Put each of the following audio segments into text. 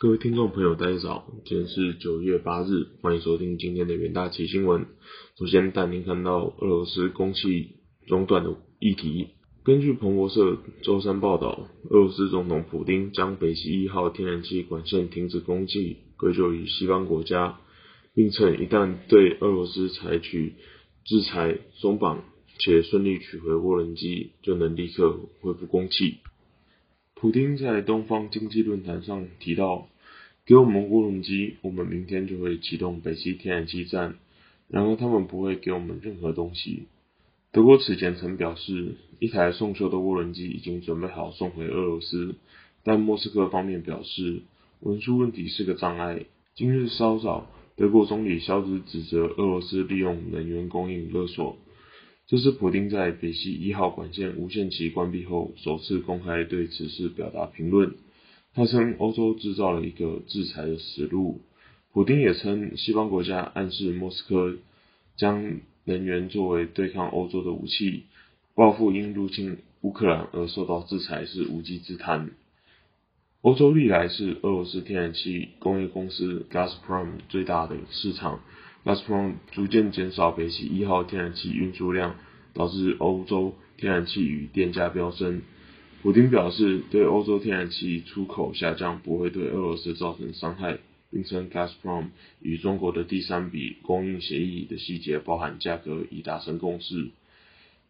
各位听众朋友，大家早，今天是九月八日，欢迎收听今天的元大旗新闻。首先带您看到俄罗斯供气中断的议题。根据彭博社周三报道，俄罗斯总统普京将北溪一号天然气管线停止供气归咎于西方国家，并称一旦对俄罗斯采取制裁松绑且顺利取回涡轮机，就能立刻恢复供气。普京在东方经济论坛上提到：“给我们涡轮机，我们明天就会启动北溪天然气站。然而，他们不会给我们任何东西。”德国此前曾表示，一台送修的涡轮机已经准备好送回俄罗斯，但莫斯科方面表示，文书问题是个障碍。今日稍早，德国总理肖兹指责俄罗斯利用能源供应勒索。这是普京在北溪一号管线无限期关闭后首次公开对此事表达评论。他称欧洲制造了一个制裁的死路。普京也称西方国家暗示莫斯科将能源作为对抗欧洲的武器，报复因入侵乌克兰而受到制裁是无稽之谈。欧洲历来是俄罗斯天然气工业公司 Gazprom 最大的市场。Gazprom 逐渐减少北溪一号天然气运输量，导致欧洲天然气与电价飙升。普京表示，对欧洲天然气出口下降不会对俄罗斯造成伤害，并称 Gazprom 与中国的第三笔供应协议的细节包含价格已达成共识。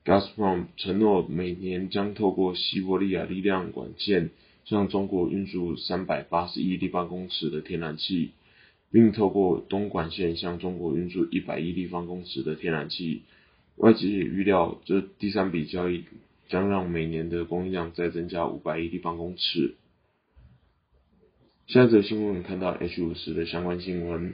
Gazprom 承诺每年将透过西伯利亚力量管线向中国运输三百八十亿立方公尺的天然气。并透过东管线向中国运输一百亿立方公尺的天然气。外界也预料，这第三笔交易将让每年的供应量再增加五百亿立方公尺。下则新闻看到 H 五十的相关新闻。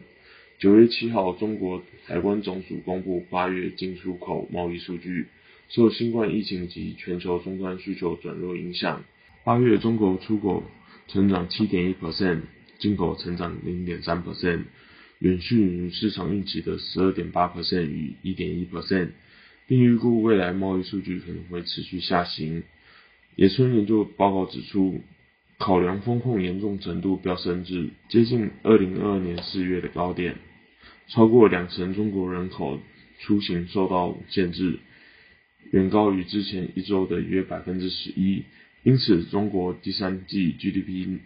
九月七号，中国海关总署公布八月进出口贸易数据，受新冠疫情及全球终端需求转弱影响，八月中国出口成长七点一 percent。进口成长零点三 percent，远逊于市场预期的十二点八 percent 与一点一 percent，并预估未来贸易数据可能会持续下行。野村研究报告指出，考量风控严重程度飙升至接近二零二二年四月的高点，超过两成中国人口出行受到限制，远高于之前一周的约百分之十一。因此，中国第三季 GDP。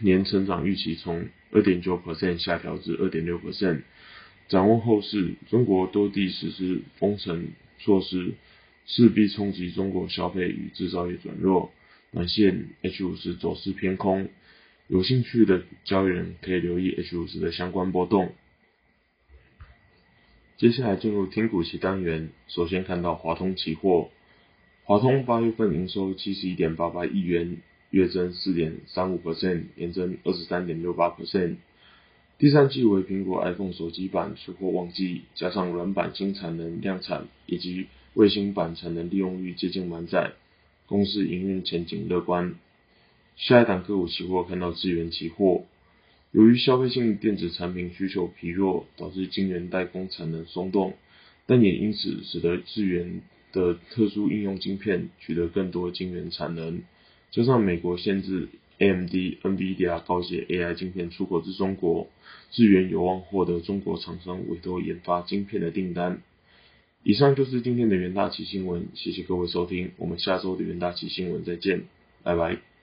年成长预期从二点九 percent 下调至二点六 percent。展望后市，中国多地实施封城措施，势必冲击中国消费与制造业转弱。短线 H 五十走势偏空，有兴趣的交易人可以留意 H 五十的相关波动。接下来进入听股期单元，首先看到华通期货，华通八月份营收七十一点八八亿元。月增四点三五 percent，年增二十三点六八 percent。第三季为苹果 iPhone 手机版出货旺季，加上软板新产能量产以及卫星版产能利用率接近满载，公司营运前景乐观。下一档个股期货看到资源期货，由于消费性电子产品需求疲弱，导致晶圆代工产能松动，但也因此使得资源的特殊应用晶片取得更多晶圆产能。加上美国限制 AMD、NVIDIA 高阶 AI 晶片出口至中国，智源有望获得中国厂商委托研发晶片的订单。以上就是今天的元大旗新闻，谢谢各位收听，我们下周的元大旗新闻再见，拜拜。